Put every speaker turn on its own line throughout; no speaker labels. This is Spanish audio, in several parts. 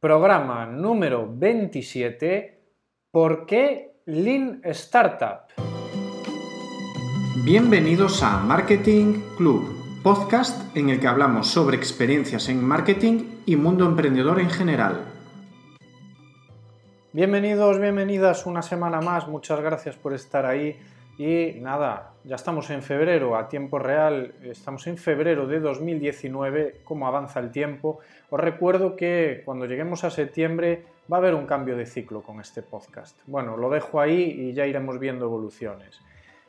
Programa número 27. ¿Por qué Lean Startup?
Bienvenidos a Marketing Club, podcast en el que hablamos sobre experiencias en marketing y mundo emprendedor en general.
Bienvenidos, bienvenidas una semana más. Muchas gracias por estar ahí. Y nada, ya estamos en febrero, a tiempo real, estamos en febrero de 2019, cómo avanza el tiempo. Os recuerdo que cuando lleguemos a septiembre va a haber un cambio de ciclo con este podcast. Bueno, lo dejo ahí y ya iremos viendo evoluciones.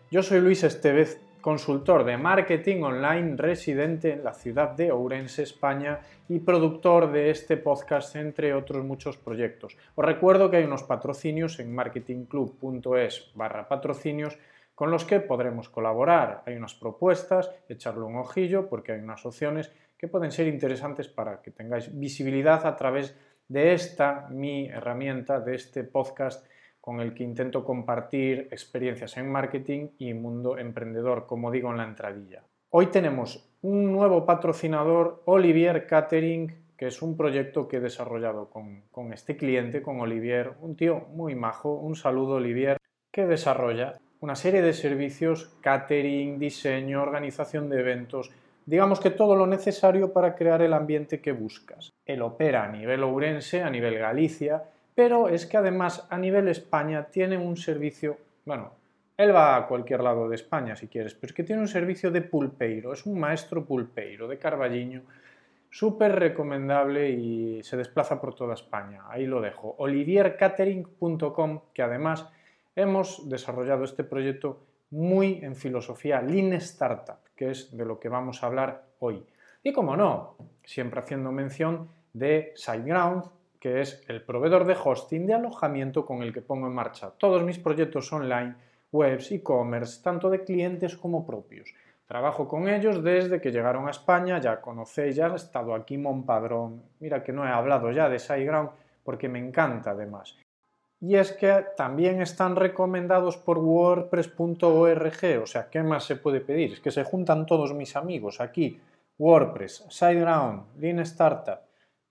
Yo soy Luis Estevez, consultor de marketing online residente en la ciudad de Ourense, España y productor de este podcast entre otros muchos proyectos. Os recuerdo que hay unos patrocinios en marketingclub.es barra patrocinios con los que podremos colaborar. Hay unas propuestas, echarle un ojillo porque hay unas opciones que pueden ser interesantes para que tengáis visibilidad a través de esta mi herramienta, de este podcast con el que intento compartir experiencias en marketing y mundo emprendedor, como digo en la entradilla. Hoy tenemos un nuevo patrocinador, Olivier Catering, que es un proyecto que he desarrollado con, con este cliente, con Olivier, un tío muy majo. Un saludo, Olivier, que desarrolla una serie de servicios, catering, diseño, organización de eventos, digamos que todo lo necesario para crear el ambiente que buscas. Él opera a nivel ourense, a nivel Galicia, pero es que además a nivel España tiene un servicio, bueno, él va a cualquier lado de España si quieres, pero es que tiene un servicio de pulpeiro, es un maestro pulpeiro de Carballiño, súper recomendable y se desplaza por toda España. Ahí lo dejo. oliviercatering.com, que además hemos desarrollado este proyecto muy en filosofía Lean Startup, que es de lo que vamos a hablar hoy. Y como no, siempre haciendo mención de SiteGround, que es el proveedor de hosting de alojamiento con el que pongo en marcha todos mis proyectos online, webs, e-commerce, tanto de clientes como propios. Trabajo con ellos desde que llegaron a España, ya conocéis, ya han estado aquí Monpadrón. Mira que no he hablado ya de SiteGround porque me encanta además y es que también están recomendados por wordpress.org, o sea, ¿qué más se puede pedir? Es que se juntan todos mis amigos aquí, WordPress, SiteGround, Lean Startup,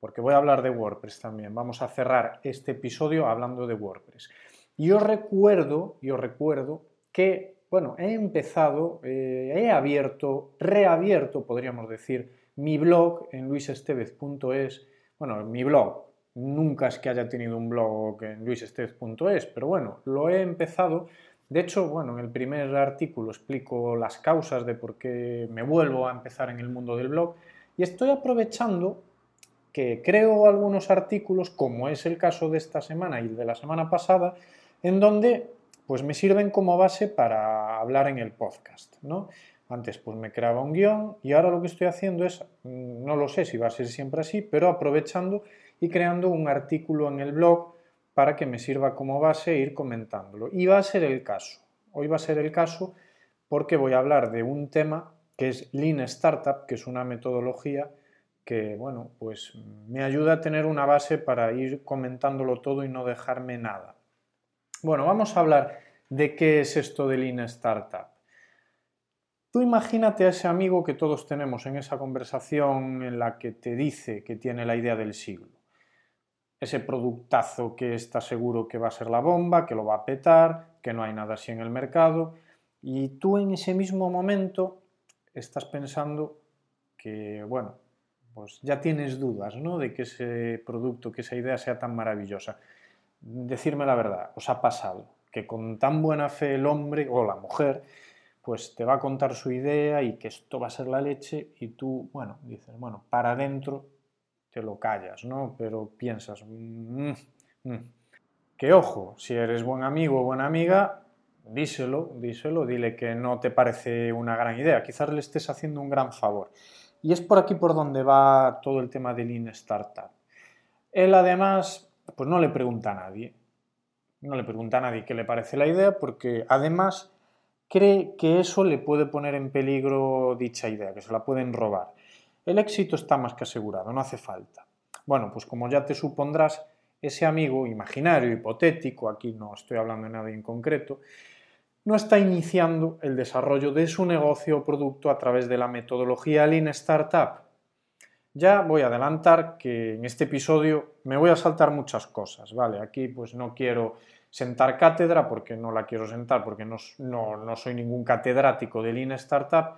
porque voy a hablar de WordPress también, vamos a cerrar este episodio hablando de WordPress. Y os recuerdo, y os recuerdo que, bueno, he empezado, eh, he abierto, reabierto, podríamos decir, mi blog en luisestevez.es, bueno, mi blog, Nunca es que haya tenido un blog en luisestez.es, pero bueno, lo he empezado. De hecho, bueno, en el primer artículo explico las causas de por qué me vuelvo a empezar en el mundo del blog y estoy aprovechando que creo algunos artículos, como es el caso de esta semana y de la semana pasada, en donde pues me sirven como base para hablar en el podcast, ¿no? Antes pues me creaba un guion y ahora lo que estoy haciendo es, mm, no lo sé si va a ser siempre así, pero aprovechando y creando un artículo en el blog para que me sirva como base e ir comentándolo. Y va a ser el caso. Hoy va a ser el caso porque voy a hablar de un tema que es Lean Startup, que es una metodología que, bueno, pues me ayuda a tener una base para ir comentándolo todo y no dejarme nada. Bueno, vamos a hablar de qué es esto de Lean Startup. Tú imagínate a ese amigo que todos tenemos en esa conversación en la que te dice que tiene la idea del siglo ese productazo que está seguro que va a ser la bomba, que lo va a petar, que no hay nada así en el mercado, y tú en ese mismo momento estás pensando que, bueno, pues ya tienes dudas, ¿no? De que ese producto, que esa idea sea tan maravillosa. Decirme la verdad, os ha pasado que con tan buena fe el hombre o la mujer, pues te va a contar su idea y que esto va a ser la leche y tú, bueno, dices, bueno, para adentro te lo callas, ¿no? Pero piensas, mm, mm". que ojo, si eres buen amigo o buena amiga, díselo, díselo, dile que no te parece una gran idea, quizás le estés haciendo un gran favor. Y es por aquí por donde va todo el tema de Lean. Él además, pues no le pregunta a nadie, no le pregunta a nadie qué le parece la idea, porque además cree que eso le puede poner en peligro dicha idea, que se la pueden robar. El éxito está más que asegurado, no hace falta. Bueno, pues como ya te supondrás, ese amigo imaginario, hipotético, aquí no estoy hablando de nada en concreto, no está iniciando el desarrollo de su negocio o producto a través de la metodología Lean Startup. Ya voy a adelantar que en este episodio me voy a saltar muchas cosas, ¿vale? Aquí pues no quiero sentar cátedra porque no la quiero sentar, porque no, no, soy ningún catedrático de Lean Startup,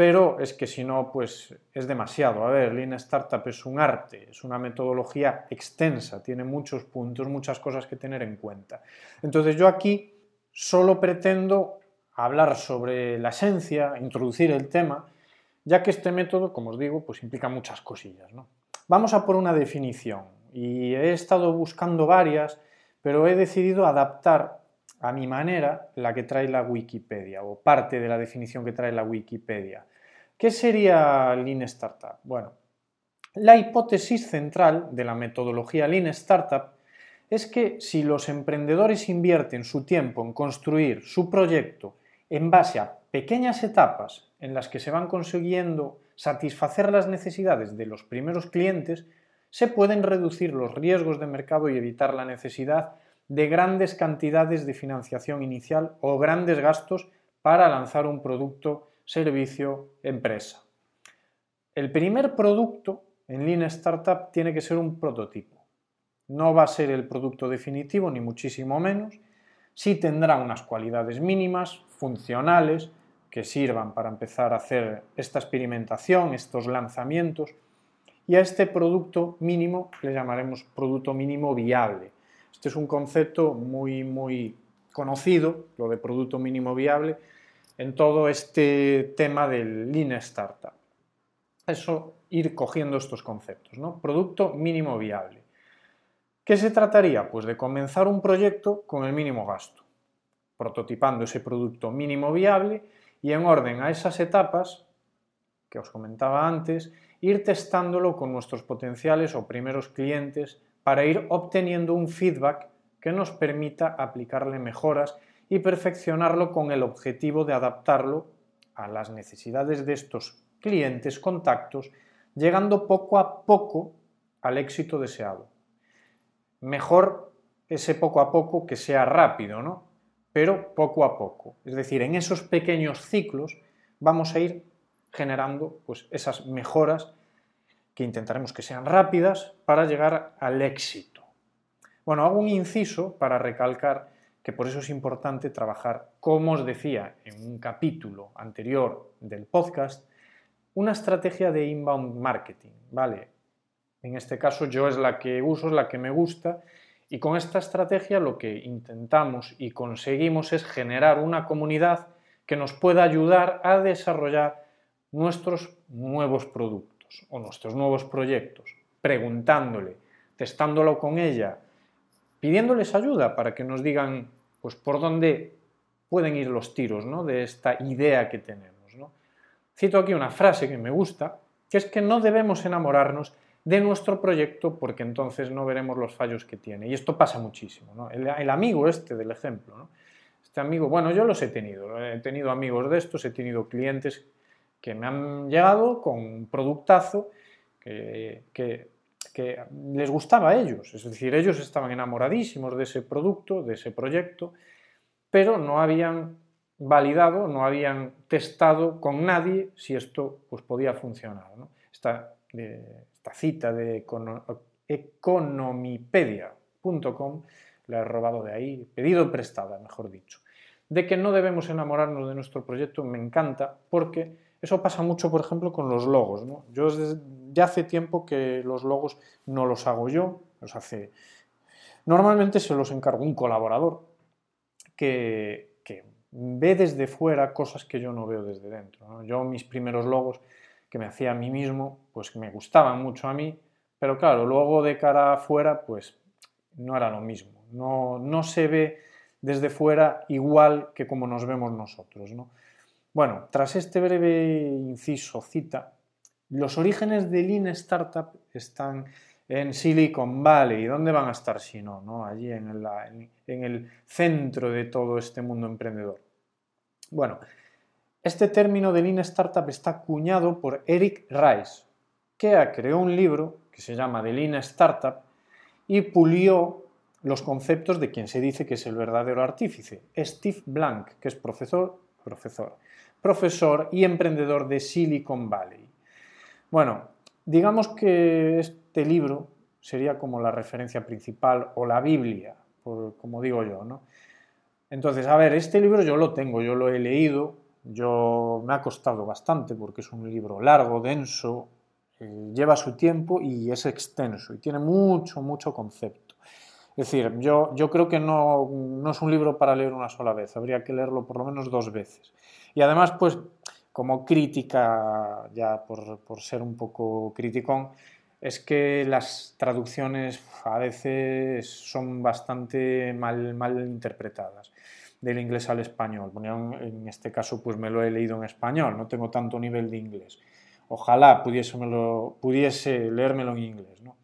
pero es que si no, pues es demasiado. A ver, Lean Startup es un arte, es una metodología extensa, tiene muchos puntos, muchas cosas que tener en cuenta. Entonces yo aquí solo pretendo hablar sobre la esencia, introducir el tema, ya que este método, como os digo, pues implica muchas cosillas. ¿no? Vamos a por una definición y he estado buscando varias, pero he decidido adaptar a mi manera la que trae la Wikipedia o parte de la definición que trae la Wikipedia. ¿Qué sería Lean Startup? Bueno, la hipótesis central de la metodología Lean Startup es que si los emprendedores invierten su tiempo en construir su proyecto en base a pequeñas etapas en las que se van consiguiendo satisfacer las necesidades de los primeros clientes, se pueden reducir los riesgos de mercado y evitar la necesidad de grandes cantidades de financiación inicial o grandes gastos para lanzar un producto, servicio, empresa. El primer producto en Lean Startup tiene que ser un prototipo. No va a ser el producto definitivo, ni muchísimo menos. Sí tendrá unas cualidades mínimas, funcionales, que sirvan para empezar a hacer esta experimentación, estos lanzamientos, y a este producto mínimo le llamaremos producto mínimo viable. Este es un concepto muy, muy conocido, lo de producto mínimo viable, en todo este tema del Lean Startup. Eso, ir cogiendo estos conceptos, ¿no? Producto mínimo viable. ¿Qué se trataría? Pues de comenzar un proyecto con el mínimo gasto, prototipando ese producto mínimo viable y en orden a esas etapas que os comentaba antes, ir testándolo con nuestros potenciales o primeros clientes para ir obteniendo un feedback que nos permita aplicarle mejoras y perfeccionarlo con el objetivo de adaptarlo a las necesidades de estos clientes, contactos, llegando poco a poco al éxito deseado. Mejor ese poco a poco que sea rápido, ¿no? Pero poco a poco. Es decir, en esos pequeños ciclos vamos a ir generando pues, esas mejoras que intentaremos que sean rápidas para llegar al éxito. Bueno, hago un inciso para recalcar que por eso es importante trabajar, como os decía en un capítulo anterior del podcast, una estrategia de inbound marketing, ¿vale? En este caso yo es la que uso, es la que me gusta y con esta estrategia lo que intentamos y conseguimos es generar una comunidad que nos pueda ayudar a desarrollar nuestros nuevos productos o nuestros nuevos proyectos, preguntándole, testándolo con ella, pidiéndoles ayuda para que nos digan pues, por dónde pueden ir los tiros ¿no? de esta idea que tenemos. Cito aquí una frase que me gusta, que es que no debemos enamorarnos de nuestro proyecto porque entonces no veremos los fallos que tiene. Y esto pasa muchísimo. El, amigo este del ejemplo. Este amigo, bueno, yo los he tenido. He tenido amigos de estos, he tenido clientes que me han llegado con un productazo que, les gustaba a ellos. Es decir, ellos estaban enamoradísimos de ese producto, de ese proyecto, pero no habían validado, no habían testado con nadie si esto pues, podía funcionar. Esta, esta, cita de economipedia.com la he robado de ahí, pedido prestada, mejor dicho, de que no debemos enamorarnos de nuestro proyecto, me encanta porque eso pasa mucho, por ejemplo, con los logos. Yo ya hace tiempo que los logos no los hago yo, los hace... Normalmente se los encargo un colaborador que, que ve desde fuera cosas que yo no veo desde dentro. Yo mis primeros logos que me hacía a mí mismo, pues me gustaban mucho a mí, pero claro, luego de cara afuera, pues no era lo mismo. No, no se ve desde fuera igual que como nos vemos nosotros. ¿no? Bueno, tras este breve inciso cita, los orígenes de Lean Startup están en Silicon Valley. ¿Dónde van a estar si no? no? Allí en, en el centro de todo este mundo emprendedor. Bueno, este término de Lean Startup está acuñado por Eric Rice, que creó un libro que se llama The Lean Startup y pulió los conceptos de quien se dice que es el verdadero artífice, Steve Blank, que es profesor, profesor profesor y emprendedor de Silicon Valley. Bueno, digamos que este libro sería como la referencia principal o la Biblia, como digo yo, ¿no? Entonces, a ver, este libro yo lo tengo, yo lo he leído, yo me ha costado bastante porque es un libro largo, denso, eh, lleva su tiempo y es extenso y tiene mucho, mucho concepto. Es decir, yo, yo creo que no, no, es un libro para leer una sola vez, habría que leerlo por lo menos dos veces. Y además, pues, como crítica, ya por, por ser un poco criticón, es que las traducciones a veces son bastante mal, mal interpretadas del inglés al español. En este caso, pues me lo he leído en español, no tengo tanto nivel de inglés. Ojalá pudiese, leérmelo en inglés. ¿no?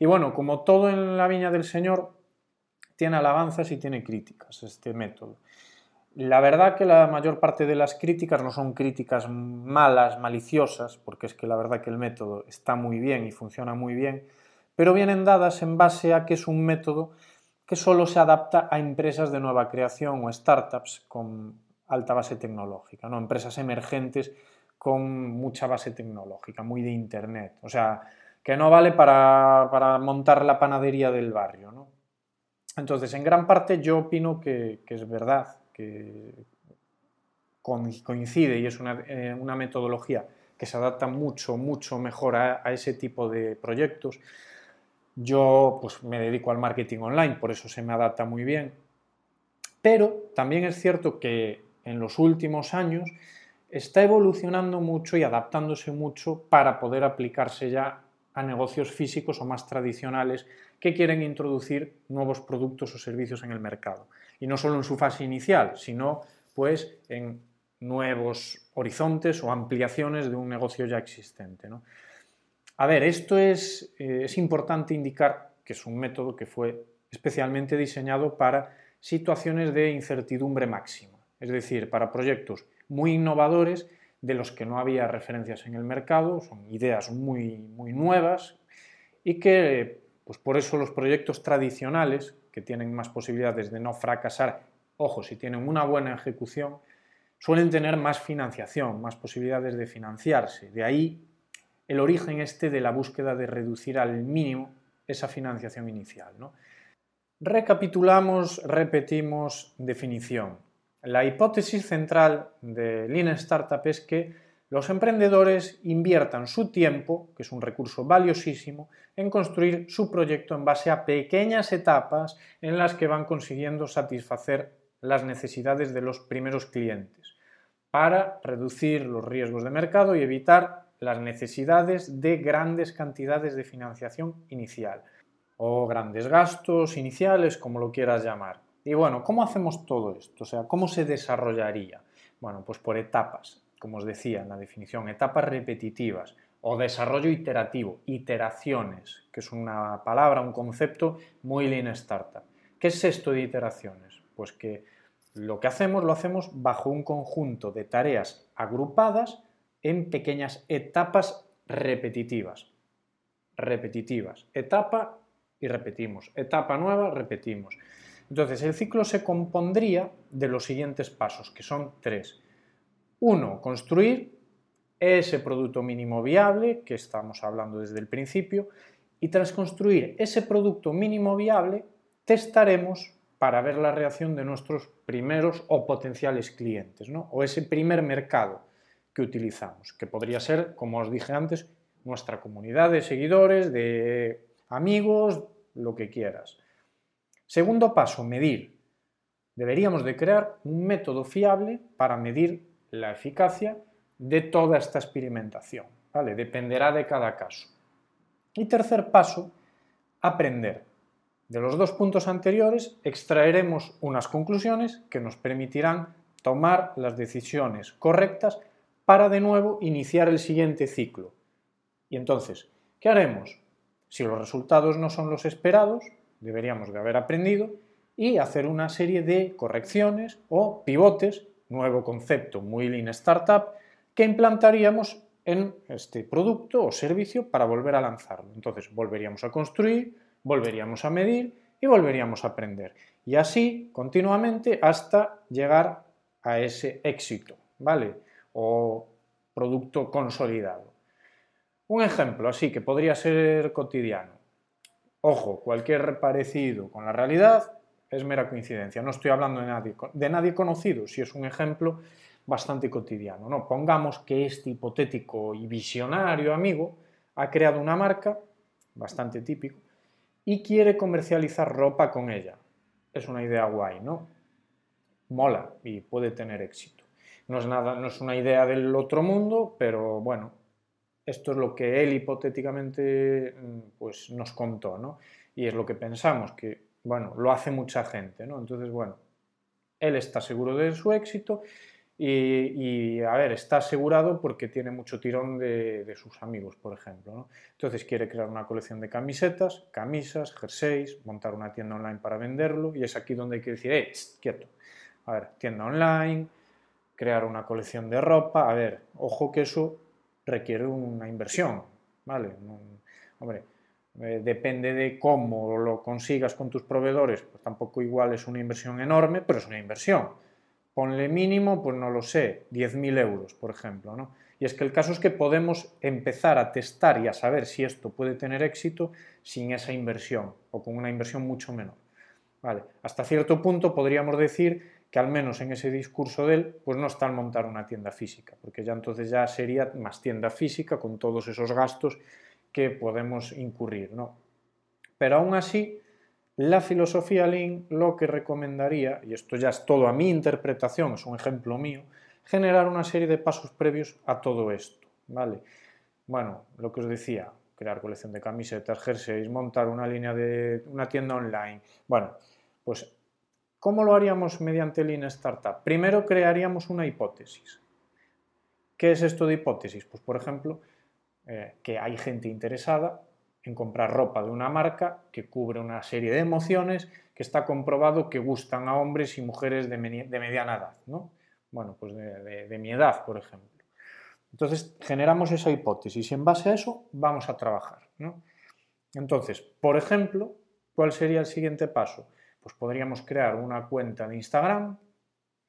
Y bueno, como todo en la viña del Señor, tiene alabanzas y tiene críticas este método. La verdad que la mayor parte de las críticas no son críticas malas, maliciosas, porque es que la verdad que el método está muy bien y funciona muy bien, pero vienen dadas en base a que es un método que solo se adapta a empresas de nueva creación o startups con alta base tecnológica, ¿no? empresas emergentes con mucha base tecnológica, muy de Internet. O sea, que no vale para, para montar la panadería del barrio. ¿no? Entonces, en gran parte yo opino que, es verdad, que coincide y es una, eh, una, metodología que se adapta mucho, mucho mejor a, a ese tipo de proyectos yo pues, me dedico al marketing online, por eso se me adapta muy bien. Pero también es cierto que en los últimos años está evolucionando mucho y adaptándose mucho para poder aplicarse ya a negocios físicos o más tradicionales que quieren introducir nuevos productos o servicios en el mercado. Y no solo en su fase inicial, sino pues en nuevos horizontes o ampliaciones de un negocio ya existente. ¿no? A ver, esto es, eh, es importante indicar que es un método que fue especialmente diseñado para situaciones de incertidumbre máxima, es decir, para proyectos muy innovadores de los que no había referencias en el mercado, son ideas muy, muy nuevas y que pues por eso los proyectos tradicionales, que tienen más posibilidades de no fracasar, ojo, si tienen una buena ejecución, suelen tener más financiación, más posibilidades de financiarse. De ahí el origen este de la búsqueda de reducir al mínimo esa financiación inicial. Recapitulamos, repetimos definición. La hipótesis central de Lean Startup es que los emprendedores inviertan su tiempo, que es un recurso valiosísimo, en construir su proyecto en base a pequeñas etapas en las que van consiguiendo satisfacer las necesidades de los primeros clientes, para reducir los riesgos de mercado y evitar las necesidades de grandes cantidades de financiación inicial o grandes gastos iniciales, como lo quieras llamar. Y bueno, ¿cómo hacemos todo esto? O sea, ¿cómo se desarrollaría? Bueno, pues por etapas, como os decía en la definición, etapas repetitivas o desarrollo iterativo, iteraciones, que es una palabra, un concepto muy lean startup. ¿Qué es esto de iteraciones? Pues que lo que hacemos lo hacemos bajo un conjunto de tareas agrupadas en pequeñas etapas repetitivas. Repetitivas. Etapa y repetimos. Etapa nueva, repetimos. Entonces, el ciclo se compondría de los siguientes pasos, que son tres. Uno, construir ese producto mínimo viable, que estamos hablando desde el principio, y tras construir ese producto mínimo viable, testaremos para ver la reacción de nuestros primeros o potenciales clientes, ¿no? o ese primer mercado que utilizamos, que podría ser, como os dije antes, nuestra comunidad de seguidores, de amigos, lo que quieras. Segundo paso, medir. Deberíamos de crear un método fiable para medir la eficacia de toda esta experimentación. ¿vale? Dependerá de cada caso. Y tercer paso, aprender. De los dos puntos anteriores extraeremos unas conclusiones que nos permitirán tomar las decisiones correctas para de nuevo iniciar el siguiente ciclo. Y entonces, ¿qué haremos? Si los resultados no son los esperados, deberíamos de haber aprendido y hacer una serie de correcciones o pivotes, nuevo concepto muy lean startup, que implantaríamos en este producto o servicio para volver a lanzarlo. Entonces, volveríamos a construir, volveríamos a medir y volveríamos a aprender. Y así continuamente hasta llegar a ese éxito, ¿vale? o producto consolidado. Un ejemplo así que podría ser cotidiano. Ojo, cualquier parecido con la realidad es mera coincidencia. No estoy hablando de nadie, de nadie conocido, si es un ejemplo bastante cotidiano. ¿no? Pongamos que este hipotético y visionario amigo ha creado una marca, bastante típico, y quiere comercializar ropa con ella. Es una idea guay, ¿no? Mola y puede tener éxito. No es, nada, no es una idea del otro mundo, pero bueno, esto es lo que él hipotéticamente mm, pues, nos contó, ¿no? Y es lo que pensamos, que, bueno, lo hace mucha gente, ¿no? Entonces, bueno, él está seguro de su éxito y, a ver, está asegurado porque tiene mucho tirón de, sus amigos, por ejemplo. ¿no? Entonces quiere crear una colección de camisetas, camisas, jerseys, montar una tienda online para venderlo y es aquí donde hay que decir, eh, quieto. A ver, tienda online, crear una colección de ropa, a ver, ojo que eso requiere una inversión, ¿vale? hombre, eh, depende de cómo lo consigas con tus proveedores, pues tampoco igual es una inversión enorme, pero es una inversión ponle mínimo, pues no lo sé, 10.000 euros, por ejemplo. ¿no? Y es que el caso es que podemos empezar a testar y a saber si esto puede tener éxito sin esa inversión o con una inversión mucho menor. Vale. Hasta cierto punto podríamos decir que al menos en ese discurso de él, pues no está al montar una tienda física, porque ya entonces ya sería más tienda física con todos esos gastos que podemos incurrir, ¿no? Pero aún así, la filosofía Lean lo que recomendaría, y esto ya es todo a mi interpretación, es un ejemplo mío, generar una serie de pasos previos a todo esto, ¿vale? Bueno, lo que os decía, crear colección de camisetas, jerseys, montar una línea de una tienda online. Bueno, pues ¿cómo lo haríamos mediante Lean Startup? Primero crearíamos una hipótesis. ¿Qué es esto de hipótesis? Pues por ejemplo, eh, que hay gente interesada en comprar ropa de una marca que cubre una serie de emociones que está comprobado que gustan a hombres y mujeres de, mediana edad, ¿no? Bueno, pues de, mi edad, por ejemplo. Entonces, generamos esa hipótesis y en base a eso vamos a trabajar. Entonces, por ejemplo, ¿cuál sería el siguiente paso? Pues podríamos crear una cuenta de Instagram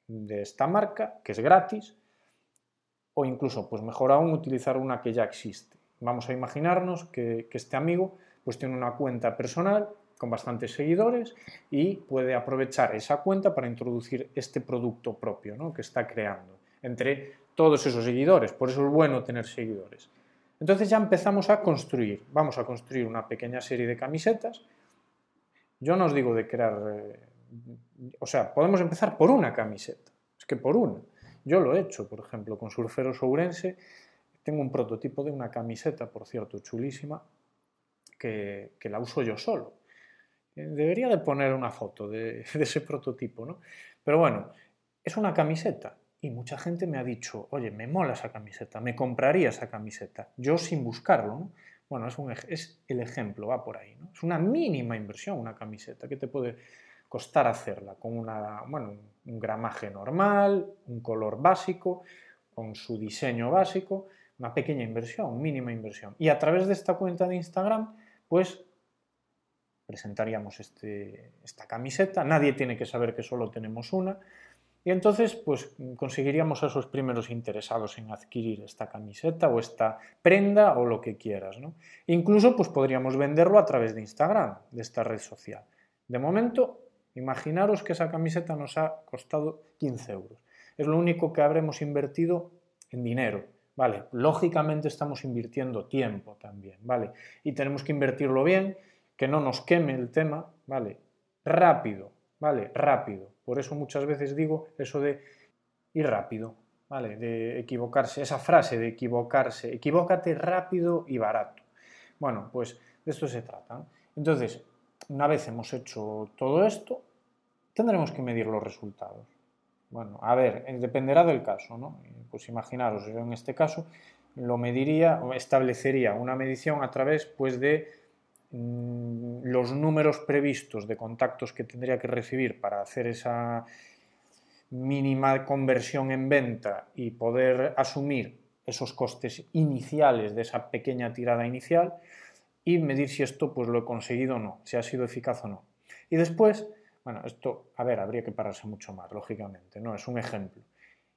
de esta marca, que es gratis, o incluso, pues mejor aún, utilizar una que ya existe. Vamos a imaginarnos que, este amigo pues tiene una cuenta personal con bastantes seguidores y puede aprovechar esa cuenta para introducir este producto propio ¿no? que está creando entre todos esos seguidores. Por eso es bueno tener seguidores. Entonces ya empezamos a construir. Vamos a construir una pequeña serie de camisetas. Yo no os digo de crear... Eh, o sea, podemos empezar por una camiseta. Es que por una. Yo lo he hecho, por ejemplo, con Surfero Sourense tengo un prototipo de una camiseta, por cierto, chulísima, que, la uso yo solo. Eh, debería de poner una foto de, ese prototipo, ¿no? Pero bueno, es una camiseta y mucha gente me ha dicho, oye, me mola esa camiseta, me compraría esa camiseta, yo sin buscarlo, ¿no? Bueno, es, el ejemplo, va por ahí, ¿no? Es una mínima inversión una camiseta, ¿qué te puede costar hacerla? Con una, bueno, un gramaje normal, un color básico, con su diseño básico, una pequeña inversión, mínima inversión. Y a través de esta cuenta de Instagram, pues presentaríamos este, esta camiseta, nadie tiene que saber que solo tenemos una, y entonces pues conseguiríamos a esos primeros interesados en adquirir esta camiseta o esta prenda o lo que quieras. ¿no? Incluso pues podríamos venderlo a través de Instagram, de esta red social. De momento, imaginaros que esa camiseta nos ha costado 15 euros. Es lo único que habremos invertido en dinero ¿vale? Lógicamente estamos invirtiendo tiempo también, ¿vale? Y tenemos que invertirlo bien, que no nos queme el tema, ¿vale? Rápido, ¿vale? Rápido. Por eso muchas veces digo eso de ir rápido, ¿vale? De equivocarse, esa frase de equivocarse, equivócate rápido y barato. Bueno, pues de esto se trata. Entonces, una vez hemos hecho todo esto, tendremos que medir los resultados. Bueno, a ver, eh, dependerá del caso, ¿no? Pues imaginaros, yo en este caso lo mediría establecería una medición a través pues de los números previstos de contactos que tendría que recibir para hacer esa mínima conversión en venta y poder asumir esos costes iniciales de esa pequeña tirada inicial y medir si esto pues lo he conseguido o no, si ha sido eficaz o no. Y después bueno, esto, a ver, habría que pararse mucho más, lógicamente, ¿no? Es un ejemplo.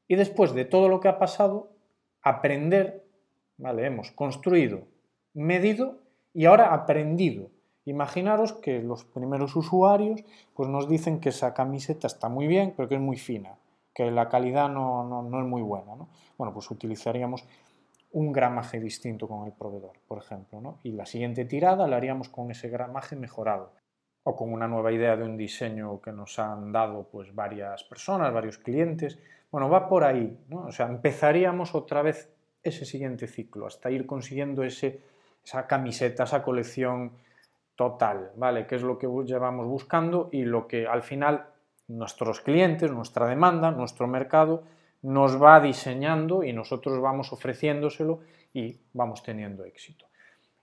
Y después de todo lo que ha pasado, aprender, ¿vale? Hemos construido medido y ahora aprendido. Imaginaros que los primeros usuarios pues nos dicen que esa camiseta está muy bien, pero que es muy fina, que la calidad no, no, es muy buena. ¿no? Bueno, pues utilizaríamos un gramaje distinto con el proveedor, por ejemplo, ¿no? y la siguiente tirada la haríamos con ese gramaje mejorado o con una nueva idea de un diseño que nos han dado pues varias personas, varios clientes. Bueno, va por ahí, ¿no? O sea, empezaríamos otra vez ese siguiente ciclo hasta ir consiguiendo ese, esa camiseta, esa colección total, ¿vale? Que es lo que llevamos buscando y lo que al final nuestros clientes, nuestra demanda, nuestro mercado nos va diseñando y nosotros vamos ofreciéndoselo y vamos teniendo éxito.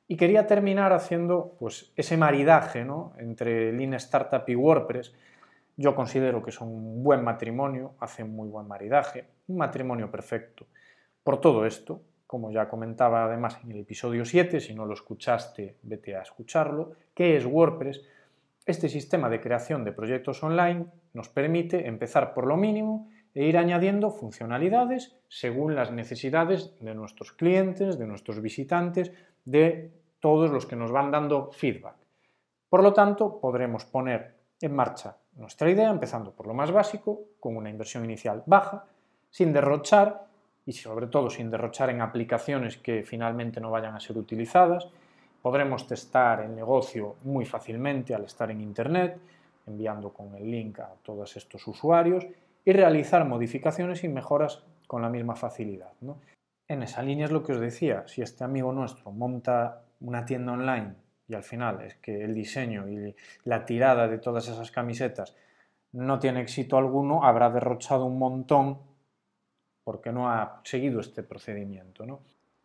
Y quería terminar haciendo pues, ese maridaje ¿no? entre Lean Startup y WordPress. Yo considero que son un buen matrimonio, hacen muy buen maridaje, un matrimonio perfecto. Por todo esto, como ya comentaba además en el episodio 7, si no lo escuchaste, vete a escucharlo, ¿qué es WordPress? Este sistema de creación de proyectos online nos permite empezar por lo mínimo e ir añadiendo funcionalidades según las necesidades de nuestros clientes, de nuestros visitantes, de todos los que nos van dando feedback. Por lo tanto, podremos poner en marcha nuestra idea, empezando por lo más básico, con una inversión inicial baja, sin derrochar y sobre todo sin derrochar en aplicaciones que finalmente no vayan a ser utilizadas. Podremos testar el negocio muy fácilmente al estar en Internet, enviando con el link a todos estos usuarios y realizar modificaciones y mejoras con la misma facilidad. En esa línea es lo que os decía, si este amigo nuestro monta una tienda online y al final es que el diseño y la tirada de todas esas camisetas no tiene éxito alguno, habrá derrochado un montón porque no ha seguido este procedimiento.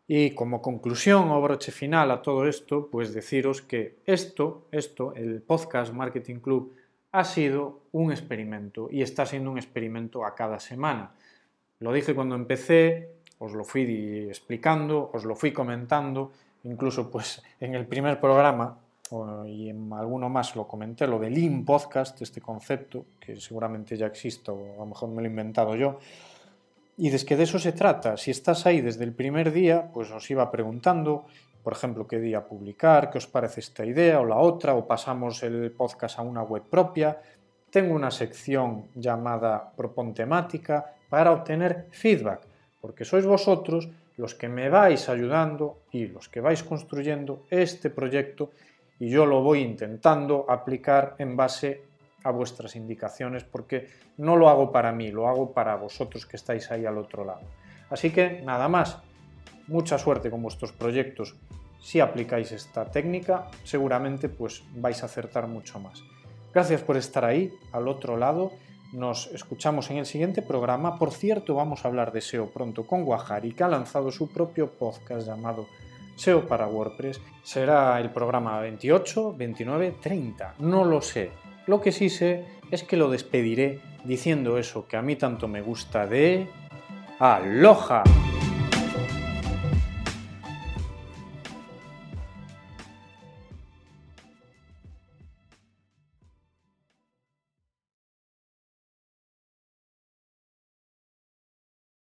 Y como conclusión o broche final a todo esto, pues deciros que esto, esto, el podcast Marketing Club, ha sido un experimento y está siendo un experimento a cada semana. Lo dije cuando empecé, os lo fui explicando, os lo fui comentando, incluso pues en el primer programa y en alguno más lo comenté, lo del Lean Podcast, este concepto, que seguramente ya existe o a lo mejor me lo he inventado yo. Y es que de eso se trata. Si estás ahí desde el primer día, pues os iba preguntando, por ejemplo, qué día publicar, qué os parece esta idea o la otra, o pasamos el podcast a una web propia. Tengo una sección llamada Propon temática para obtener feedback, porque sois vosotros los que me vais ayudando y los que vais construyendo este proyecto y yo lo voy intentando aplicar en base a vuestras indicaciones porque no lo hago para mí, lo hago para vosotros que estáis ahí al otro lado. Así que nada más, mucha suerte con vuestros proyectos. Si aplicáis esta técnica, seguramente pues vais a acertar mucho más. Gracias por estar ahí al otro lado nos escuchamos en el siguiente programa. Por cierto, vamos a hablar de SEO pronto con Guajari, que ha lanzado su propio podcast llamado SEO para WordPress. Será el programa 28, 29, 30. No lo sé. Lo que sí sé es que lo despediré diciendo eso que a mí tanto me gusta de... ¡Aloha!